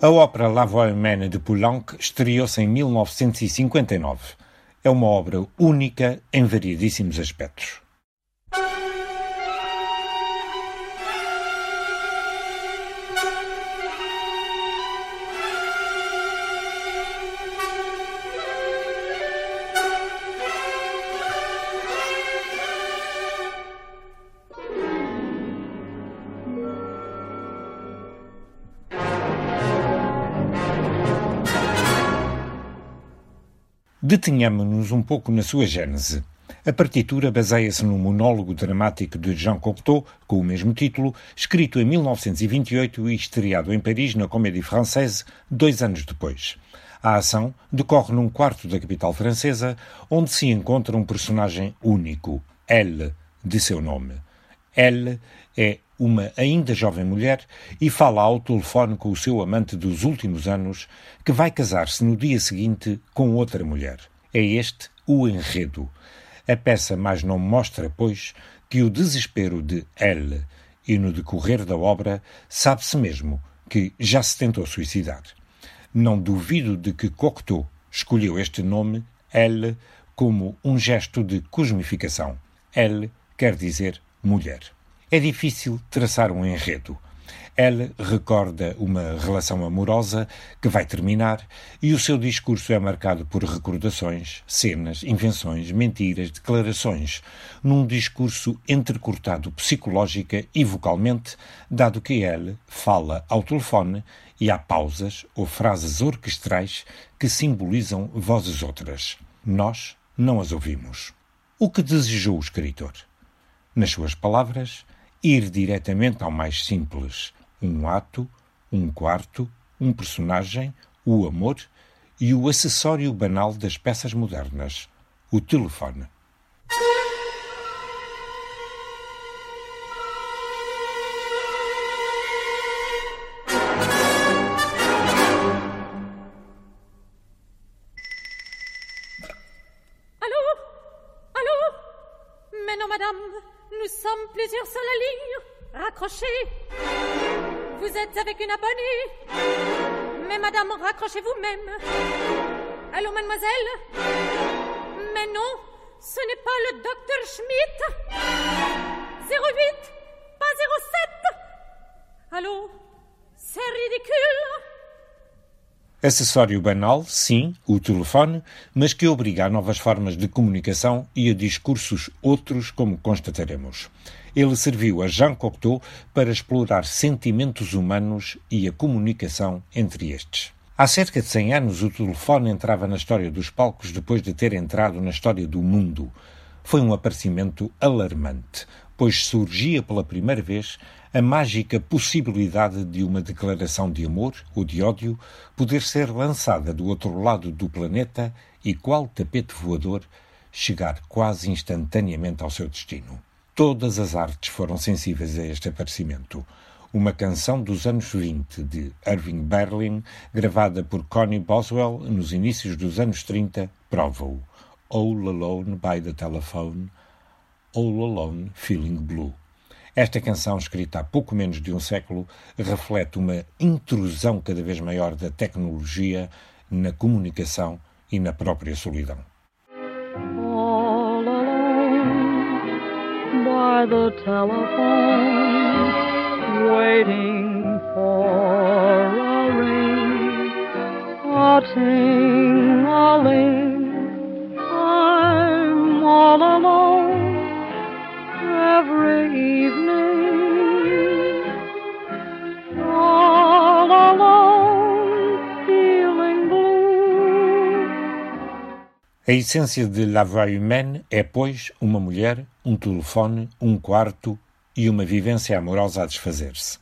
A ópera La Voix Humaine de Poulenc estreou-se em 1959. É uma obra única em variedíssimos aspectos. Detenhamo-nos um pouco na sua gênese. A partitura baseia-se num monólogo dramático de Jean Cocteau, com o mesmo título, escrito em 1928 e estreado em Paris na Comédie Française dois anos depois. A ação decorre num quarto da capital francesa, onde se encontra um personagem único, Elle, de seu nome. Elle é uma ainda jovem mulher e fala ao telefone com o seu amante dos últimos anos, que vai casar-se no dia seguinte com outra mulher. É este o enredo. A peça mais não mostra, pois, que o desespero de Elle e no decorrer da obra sabe-se mesmo que já se tentou suicidar. Não duvido de que Cocteau escolheu este nome, Elle, como um gesto de cosmificação. Elle quer dizer mulher. É difícil traçar um enredo. Ela recorda uma relação amorosa que vai terminar e o seu discurso é marcado por recordações, cenas, invenções, mentiras, declarações, num discurso entrecortado psicológica e vocalmente, dado que ela fala ao telefone e há pausas ou frases orquestrais que simbolizam vozes outras. Nós não as ouvimos. O que desejou o escritor? Nas suas palavras, ir diretamente ao mais simples: um ato, um quarto, um personagem, o amor e o acessório banal das peças modernas: o telefone. Une abonnée. Mais madame, raccrochez vous-même. Allô, mademoiselle Mais non, ce n'est pas le docteur Schmidt. 08, pas 07. Allô C'est ridicule. Acessório banal, sim, o telefone, mas que obriga a novas formas de comunicação e a discursos outros, como constataremos. Ele serviu a Jean Cocteau para explorar sentimentos humanos e a comunicação entre estes. Há cerca de 100 anos, o telefone entrava na história dos palcos depois de ter entrado na história do mundo. Foi um aparecimento alarmante, pois surgia pela primeira vez a mágica possibilidade de uma declaração de amor ou de ódio poder ser lançada do outro lado do planeta e, qual tapete voador, chegar quase instantaneamente ao seu destino. Todas as artes foram sensíveis a este aparecimento. Uma canção dos anos 20 de Irving Berlin, gravada por Connie Boswell nos inícios dos anos 30, prova-o. All Alone by the Telephone, All Alone Feeling Blue. Esta canção, escrita há pouco menos de um século, reflete uma intrusão cada vez maior da tecnologia na comunicação e na própria solidão. By the telephone, waiting for a ring, a ting-a-ling. I'm all alone every A essência de La Voix Humaine é, pois, uma mulher, um telefone, um quarto e uma vivência amorosa a desfazer-se.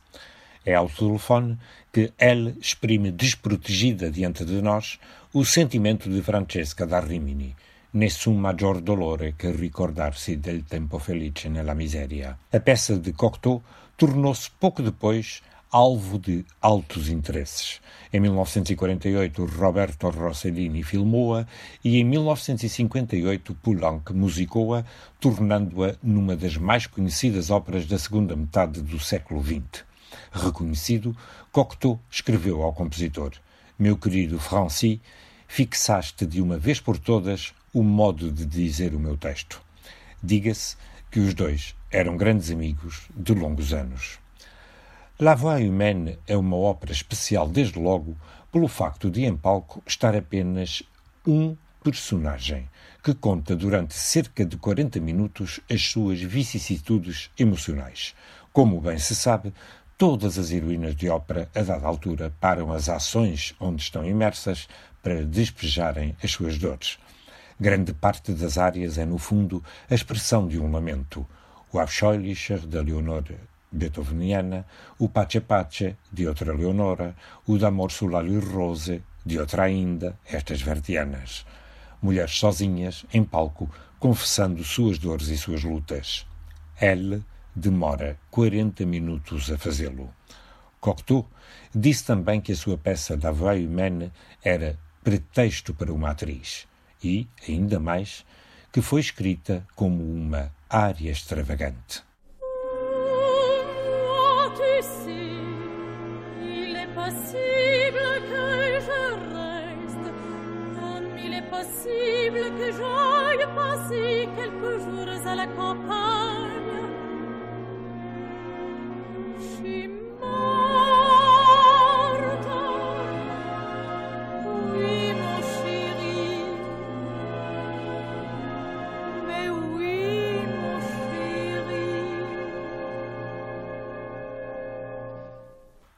É ao telefone que ela exprime desprotegida diante de nós o sentimento de Francesca da Rimini, Nessun maggior dolore che ricordarsi del tempo felice nella miseria. A peça de Cocteau tornou-se pouco depois alvo de altos interesses. Em 1948, Roberto Rossellini filmou-a e em 1958 Poulenc musicou-a, tornando-a numa das mais conhecidas óperas da segunda metade do século XX. Reconhecido, Cocteau escreveu ao compositor: Meu querido Francis, fixaste de uma vez por todas o modo de dizer o meu texto. Diga-se que os dois eram grandes amigos de longos anos. La Voix Humaine é uma ópera especial, desde logo, pelo facto de em palco estar apenas um personagem que conta durante cerca de 40 minutos as suas vicissitudes emocionais. Como bem se sabe, todas as heroínas de ópera, a dada altura, param as ações onde estão imersas para despejarem as suas dores. Grande parte das áreas é, no fundo, a expressão de um lamento. O Abscheulicher, da Leonor beethoveniana, o Pace Pace, de outra Leonora, o D'Amor sulla Rose, de outra ainda, estas verdianas mulheres sozinhas, em palco, confessando suas dores e suas lutas. Elle demora 40 minutos a fazê-lo. Cocteau disse também que a sua peça La Voix Humaine era pretexto para uma atriz e, ainda mais, que foi escrita como uma área extravagante. possible que j'aille passer quelques jours à la campagne.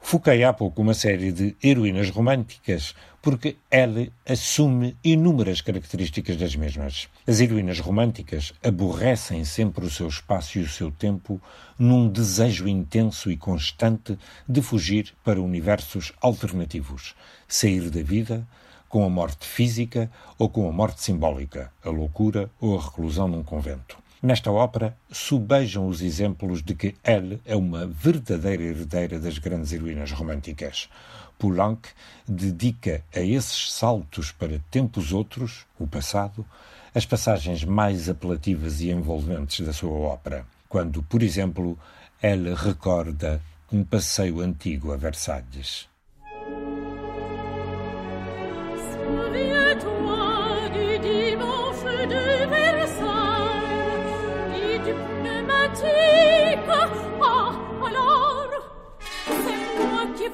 Foquei há pouco uma série de heroínas românticas, porque ela assume inúmeras características das mesmas. As heroínas românticas aborrecem sempre o seu espaço e o seu tempo num desejo intenso e constante de fugir para universos alternativos, sair da vida com a morte física ou com a morte simbólica, a loucura ou a reclusão num convento. Nesta ópera, subejam os exemplos de que Elle é uma verdadeira herdeira das grandes heroínas românticas. Poulenc dedica a esses saltos para tempos outros, o passado, as passagens mais apelativas e envolventes da sua ópera. Quando, por exemplo, Elle recorda um passeio antigo a Versalhes.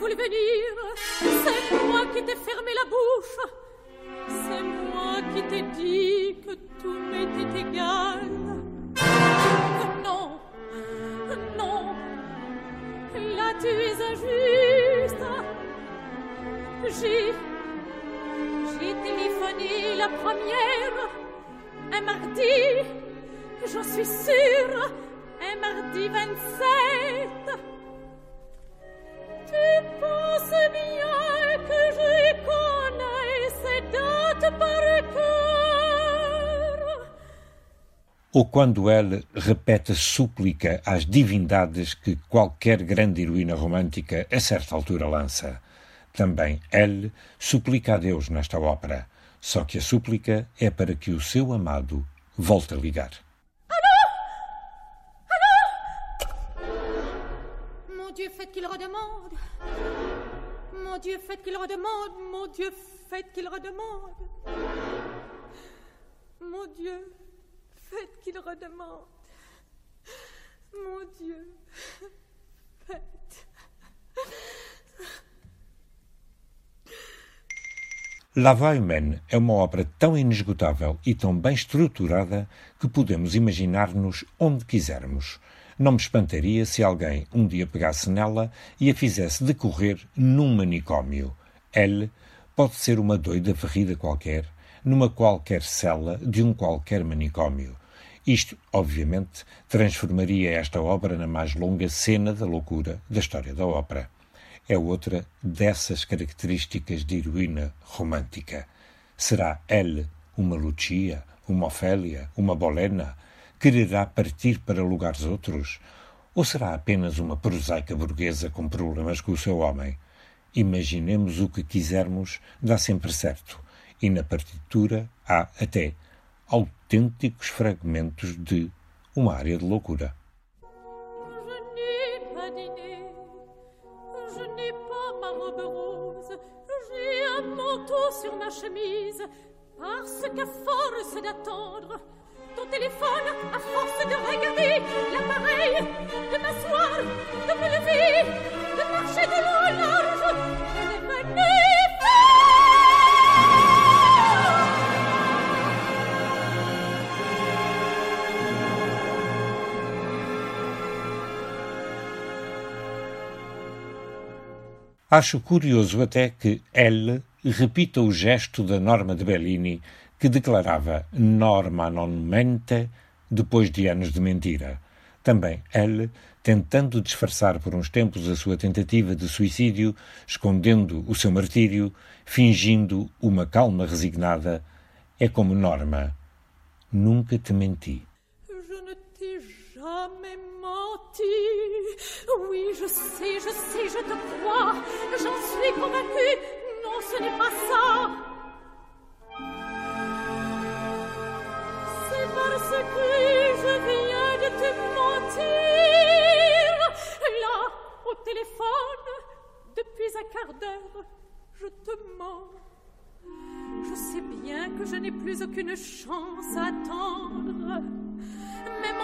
Voulu venir. C'est moi qui t'ai fermé la bouche. C'est moi qui t'ai dit que tout m'était égal. Non, non, là tu es injuste. J'ai, j'ai téléphoné la première, un mardi, j'en suis sûre, 27. Ou quando ele repete súplica às divindades que qualquer grande heroína romântica a certa altura lança. Também ele suplica a Deus nesta ópera, só que a súplica é para que o seu amado volte a ligar. Qu'il redemande. Mon Dieu, faites qu'il redemande. Mon Dieu, faites qu'il redemande. Mon Dieu, faites qu'il redemande. Mon Dieu, faites. Humaine é uma obra tão inesgotável e tão bem estruturada que podemos imaginar-nos onde quisermos. Não me espantaria se alguém um dia pegasse nela e a fizesse decorrer num manicômio. Ele pode ser uma doida varrida qualquer, numa qualquer cela de um qualquer manicômio. Isto, obviamente, transformaria esta obra na mais longa cena da loucura da história da ópera. É outra dessas características de heroína romântica. Será ele uma Lucia, uma Ofélia, uma Bolena, quererá partir para lugares outros? Ou será apenas uma prosaica burguesa com problemas com o seu homem? Imaginemos o que quisermos, dá sempre certo. E na partitura há até autênticos fragmentos de uma área de loucura. sur ma chemise, parce qu'à force d'attendre, ton téléphone, à force de regarder l'appareil, de m'asseoir, de me lever, de marcher de long en large, je devenais Acho curioso até que L repita o gesto da norma de Bellini que declarava norma non mente depois de anos de mentira. Também L, tentando disfarçar por uns tempos a sua tentativa de suicídio, escondendo o seu martírio, fingindo uma calma resignada, é como norma. Nunca te menti. Je ne t'ai jamais menti. Oui, je sais, je sais, je te crois. J'en suis convaincue. Non, ce n'est pas ça.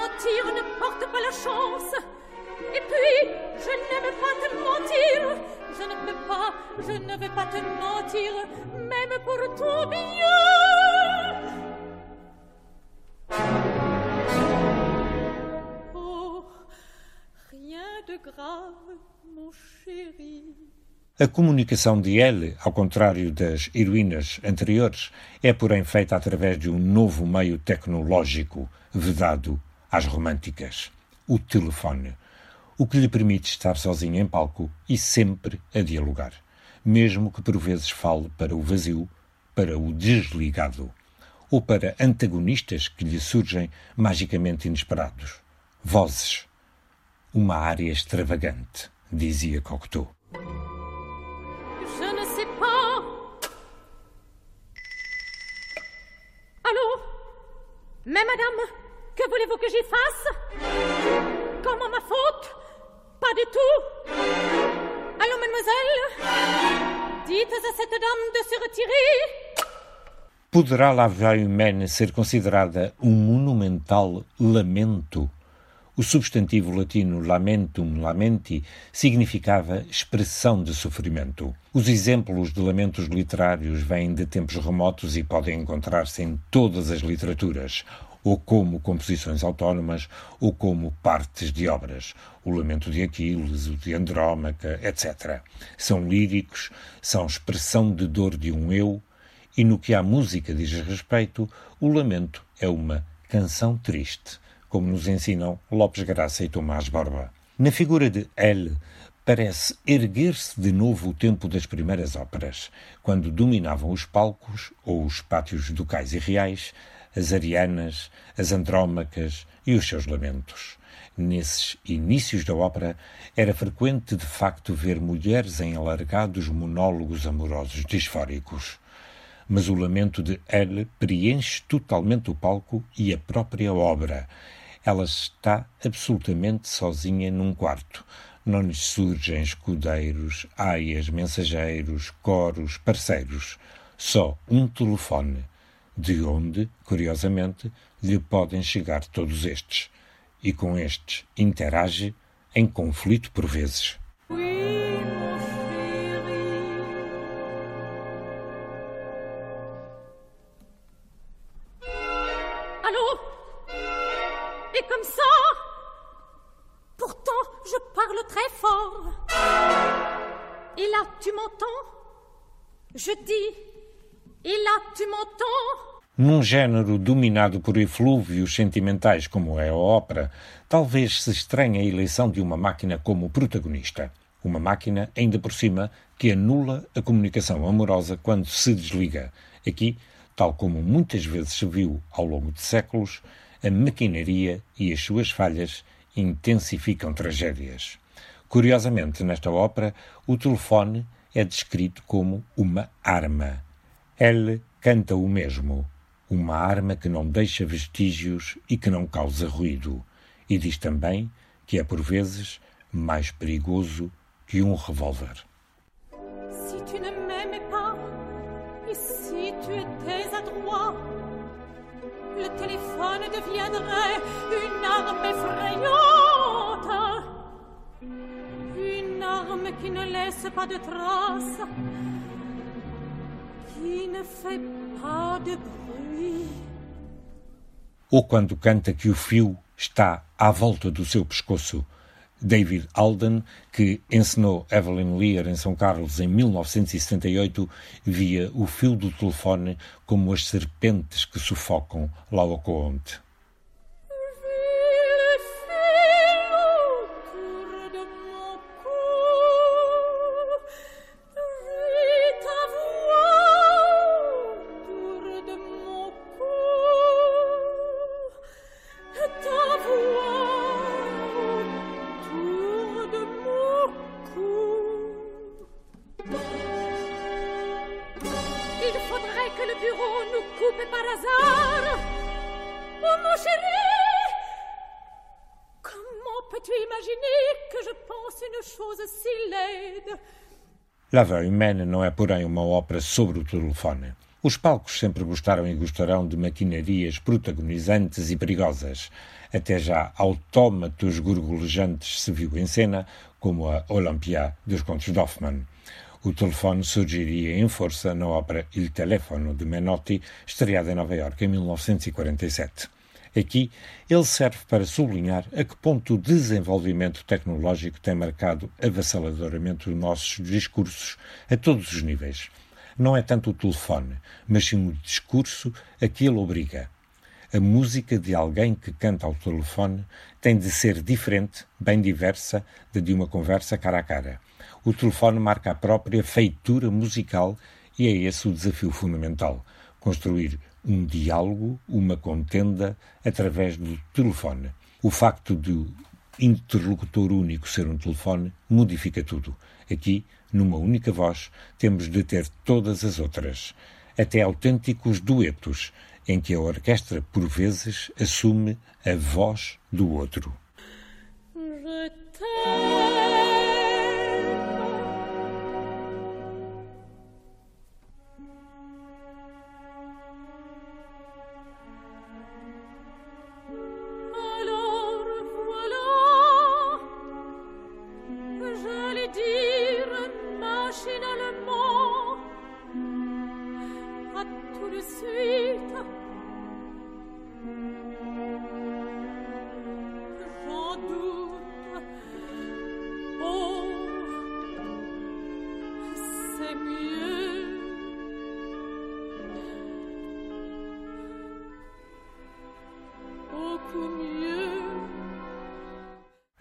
Mentir ne porte pas la chance. Et puis, je n'aime pas te mentir. Je ne peux pas, je ne veux pas te mentir, même pour ton bien. A comunicação de L, ao contrário das heroínas anteriores, é porém feita através de um novo meio tecnológico vedado às românticas: o telefone, o que lhe permite estar sozinha em palco e sempre a dialogar, mesmo que por vezes fale para o vazio, para o desligado, ou para antagonistas que lhe surgem magicamente inesperados. Vozes. Uma área extravagante, dizia Cocteau. Je ne sais pas. Allô Mais madame, que voulez-vous que j'y fasse Comment ma faute Pas du tout. Allô, mademoiselle Dites à cette dame de se retirer. Poderá La Vieille Humaine ser considerada um monumental lamento? O substantivo latino lamentum lamenti significava expressão de sofrimento. Os exemplos de lamentos literários vêm de tempos remotos e podem encontrar-se em todas as literaturas, ou como composições autónomas, ou como partes de obras. O Lamento de Aquiles, o de Andrómaca, etc. São líricos, são expressão de dor de um eu, e no que à música diz respeito, o lamento é uma canção triste como nos ensinam Lopes Graça e Tomás Borba. Na figura de L, parece erguer-se de novo o tempo das primeiras óperas, quando dominavam os palcos ou os pátios ducais e reais as arianas, as andrómacas e os seus lamentos. Nesses inícios da ópera, era frequente de facto ver mulheres em alargados monólogos amorosos disfóricos. Mas o lamento de L preenche totalmente o palco e a própria obra, ela está absolutamente sozinha num quarto. Não lhes surgem escudeiros, aias, mensageiros, coros, parceiros. Só um telefone, de onde, curiosamente, lhe podem chegar todos estes. E com estes interage em conflito por vezes. Tu m'entends Je dis. Là, tu m'entends Num género dominado por eflúvios sentimentais como é a ópera, talvez se estranhe a eleição de uma máquina como protagonista. Uma máquina, ainda por cima, que anula a comunicação amorosa quando se desliga. Aqui, tal como muitas vezes se viu ao longo de séculos, a maquinaria e as suas falhas intensificam tragédias. Curiosamente, nesta ópera, o telefone é descrito como uma arma. Ele canta o mesmo, uma arma que não deixa vestígios e que não causa ruído, e diz também que é por vezes mais perigoso que um revólver. Si tu ne m'aimais pas, si tu étais adroit, le téléphone deviendrait une laisse pas de traces, qui ne fait pas de bruit. Ou quando canta que o fio está à volta do seu pescoço. David Alden, que encenou Evelyn Lear em São Carlos em 1978, via o fio do telefone como as serpentes que sufocam Laocoonte. La Voix Humaine não é, porém, uma ópera sobre o telefone. Os palcos sempre gostaram e gostarão de maquinarias protagonizantes e perigosas. Até já autómatos gorgolejantes se viu em cena, como a Olympia dos contos de Hoffmann. O telefone surgiria em força na ópera Il Telefono de Menotti, estreada em Nova Iorque em 1947. Aqui, ele serve para sublinhar a que ponto o desenvolvimento tecnológico tem marcado avassaladoramente os nossos discursos a todos os níveis. Não é tanto o telefone, mas sim o discurso a que ele obriga. A música de alguém que canta ao telefone tem de ser diferente, bem diversa, da de uma conversa cara a cara. O telefone marca a própria feitura musical e é esse o desafio fundamental: construir um diálogo, uma contenda através do telefone. O facto de o interlocutor único ser um telefone modifica tudo. Aqui, numa única voz, temos de ter todas as outras, até autênticos duetos, em que a orquestra, por vezes, assume a voz do outro.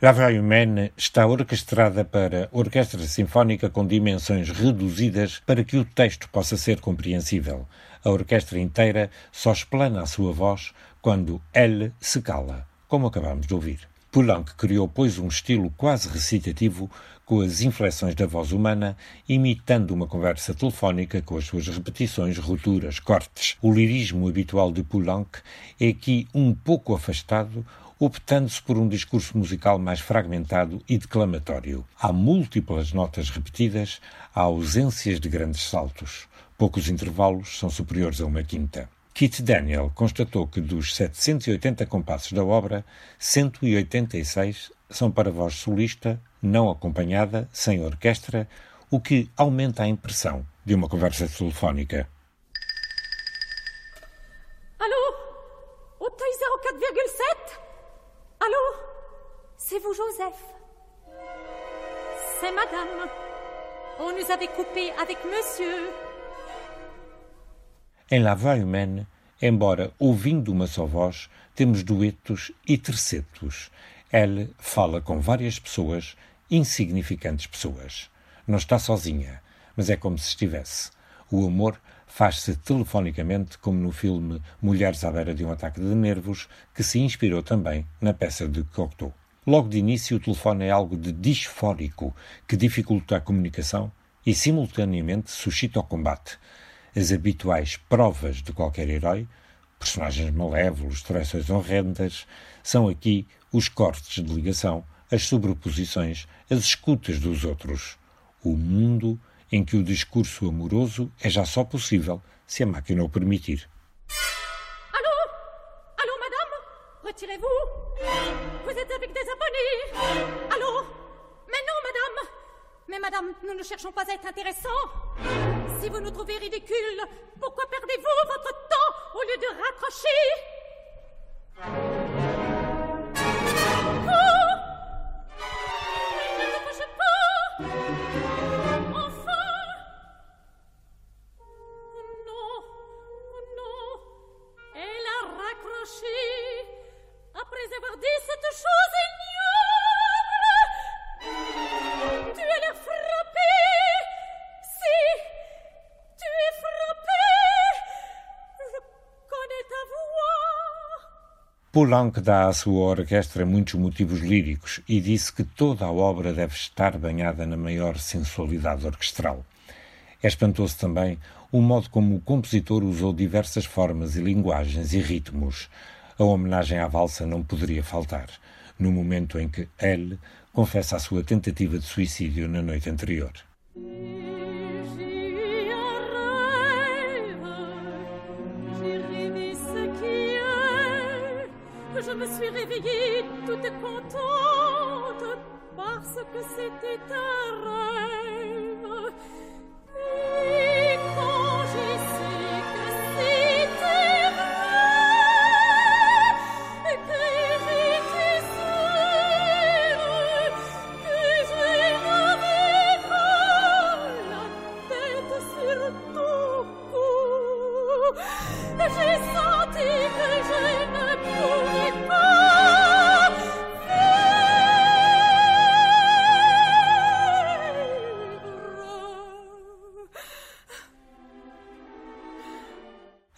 La Voix está orquestrada para orquestra sinfónica com dimensões reduzidas para que o texto possa ser compreensível. A orquestra inteira só explana a sua voz quando elle se cala, como acabamos de ouvir. Poulenc criou, pois, um estilo quase recitativo com as inflexões da voz humana, imitando uma conversa telefónica com as suas repetições, rupturas, cortes. O lirismo habitual de Poulenc é aqui um pouco afastado optando-se por um discurso musical mais fragmentado e declamatório. Há múltiplas notas repetidas, há ausências de grandes saltos. Poucos intervalos são superiores a uma quinta. Kit Daniel constatou que dos 780 compassos da obra, 186 são para voz solista, não acompanhada, sem orquestra, o que aumenta a impressão de uma conversa telefónica. Alô? O 04,7? Allô C'est vous, Joseph C'est madame. On nous avait coupé avec monsieur. Em La Voix Humaine, embora ouvindo uma só voz, temos duetos e tercetos. Ela fala com várias pessoas, insignificantes pessoas. Não está sozinha, mas é como se estivesse. O amor faz-se telefonicamente, como no filme Mulheres à beira de um ataque de nervos, que se inspirou também na peça de Cocteau. Logo de início, o telefone é algo de disfórico que dificulta a comunicação e, simultaneamente, suscita o combate. As habituais provas de qualquer herói, personagens malévolos, traições horrendas, são aqui os cortes de ligação, as sobreposições, as escutas dos outros. O mundo em que o discurso amoroso é já só possível se a máquina o permitir. Allô Allô, madame? Retirez-vous? Vous êtes avec des abonnés Allô Mais non, madame. Mais madame, nous ne cherchons pas à être intéressants. Si vous nous trouvez ridicules, pourquoi perdez-vous votre temps au lieu de raccrocher Poulenc dá à sua orquestra muitos motivos líricos e disse que toda a obra deve estar banhada na maior sensualidade orquestral. É espantoso também o modo como o compositor usou diversas formas e linguagens e ritmos. A homenagem à valsa não poderia faltar, no momento em que ele confessa a sua tentativa de suicídio na noite anterior. terra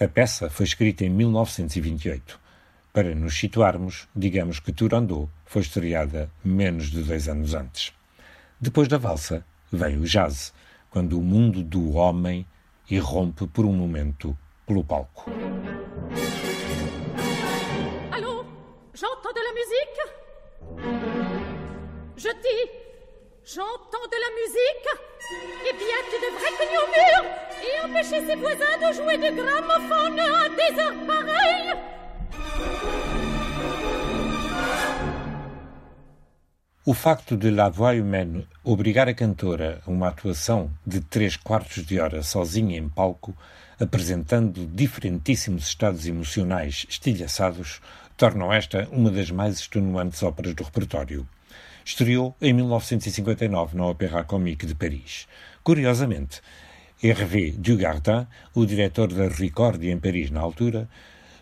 A peça foi escrita em 1928. Para nos situarmos, digamos que Turandot foi estreada menos de dois anos antes. Depois da valsa, vem o jazz, quando o mundo do homem irrompe por um momento pelo palco. Allô J'entends de la musique Je dis, j'entends de la musique Eh bien, tu devrais cogner au mur et empêcher ses voisins de jouer de gramophone à des heures pareilles O facto de La Voix Humaine obrigar a cantora a uma atuação de três quartos de hora sozinha em palco, apresentando diferentíssimos estados emocionais estilhaçados, tornam esta uma das mais extenuantes óperas do repertório. Estreou em 1959 na Opéra Comique de Paris. Curiosamente, Hervé Dugardin, o diretor da Ricordi em Paris na altura,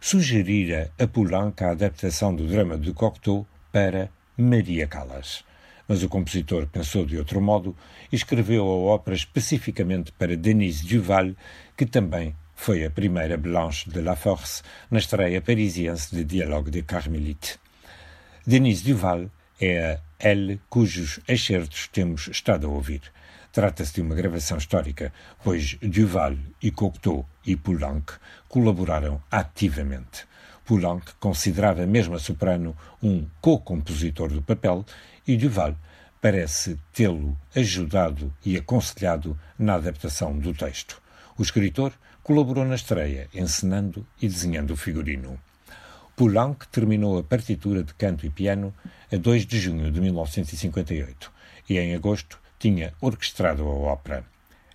sugerira a Poulenc a adaptação do drama de Cocteau para Maria Callas. Mas o compositor pensou de outro modo e escreveu a ópera especificamente para Denise Duval, que também foi a primeira Blanche de la Force na estreia parisiense de Dialogue de Carmelite. Denise Duval é a L cujos excertos temos estado a ouvir. Trata-se de uma gravação histórica, pois Duval e Cocteau e Poulenc colaboraram ativamente. Poulenc considerava mesmo a soprano um co-compositor do papel e Duval parece tê-lo ajudado e aconselhado na adaptação do texto. O escritor colaborou na estreia, encenando e desenhando o figurino. Poulenc terminou a partitura de canto e piano a 2 de junho de 1958 e, em agosto, tinha orquestrado a ópera.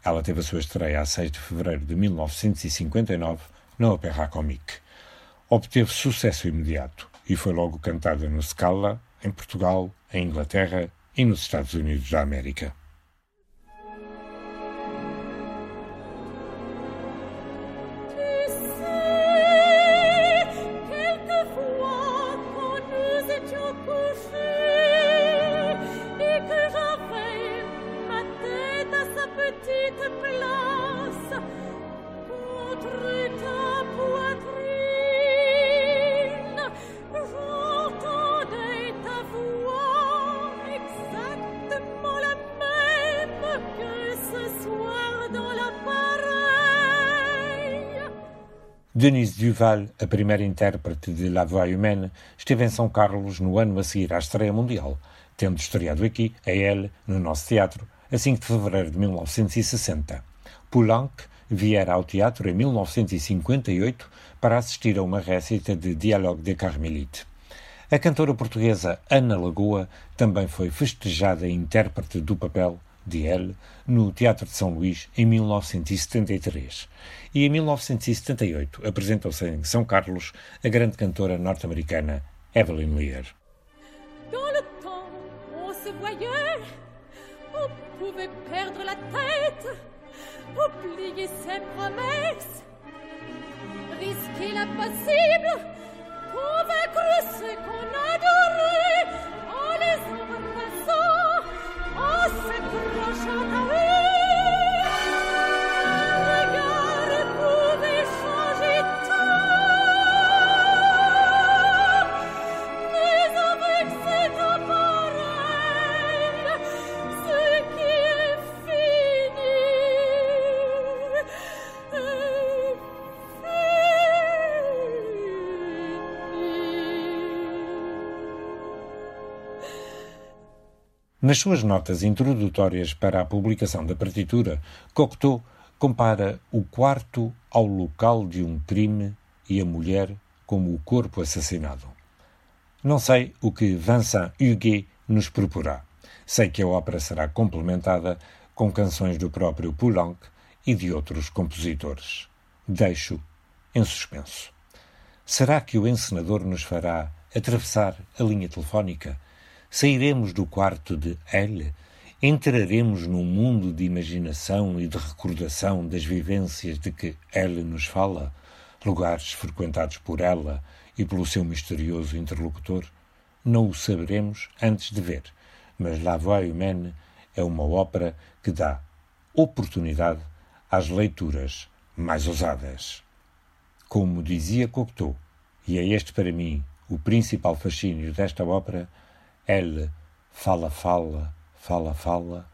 Ela teve a sua estreia a 6 de fevereiro de 1959 na Opéra Comique. Obteve sucesso imediato e foi logo cantada no Scala, em Portugal, em Inglaterra e nos Estados Unidos da América. Duval, a primeira intérprete de La Voix Humaine, esteve em São Carlos no ano a seguir à estreia mundial, tendo estreado aqui, a ele, no nosso teatro, a 5 de fevereiro de 1960. Poulenc viera ao teatro em 1958 para assistir a uma récita de Dialogue de Carmelite. A cantora portuguesa Ana Lagoa também foi festejada intérprete do papel de no Teatro de São Luís em 1973. E em 1978 apresentou-se em São Carlos a grande cantora norte-americana Evelyn Lear. Dans le temps, on se voyait, on pouvait perdre la tête, oublier ses promesses, risquer l'impossible, convaincre ceux qu'on adorait, en les embrassant, en à Nas suas notas introdutórias para a publicação da partitura, Cocteau compara o quarto ao local de um crime e a mulher como o corpo assassinado. Não sei o que Vincent Huguet nos proporá. Sei que a ópera será complementada com canções do próprio Poulenc e de outros compositores. Deixo em suspenso. Será que o encenador nos fará atravessar a linha telefónica? Sairemos do quarto de Elle? Entraremos num mundo de imaginação e de recordação das vivências de que Elle nos fala? Lugares frequentados por ela e pelo seu misterioso interlocutor? Não o saberemos antes de ver, mas La Voix Humaine é uma ópera que dá oportunidade às leituras mais ousadas. Como dizia Cocteau, e é este para mim o principal fascínio desta ópera, ele fala, fala, fala, fala,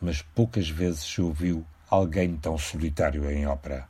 mas poucas vezes se ouviu alguém tão solitário em ópera.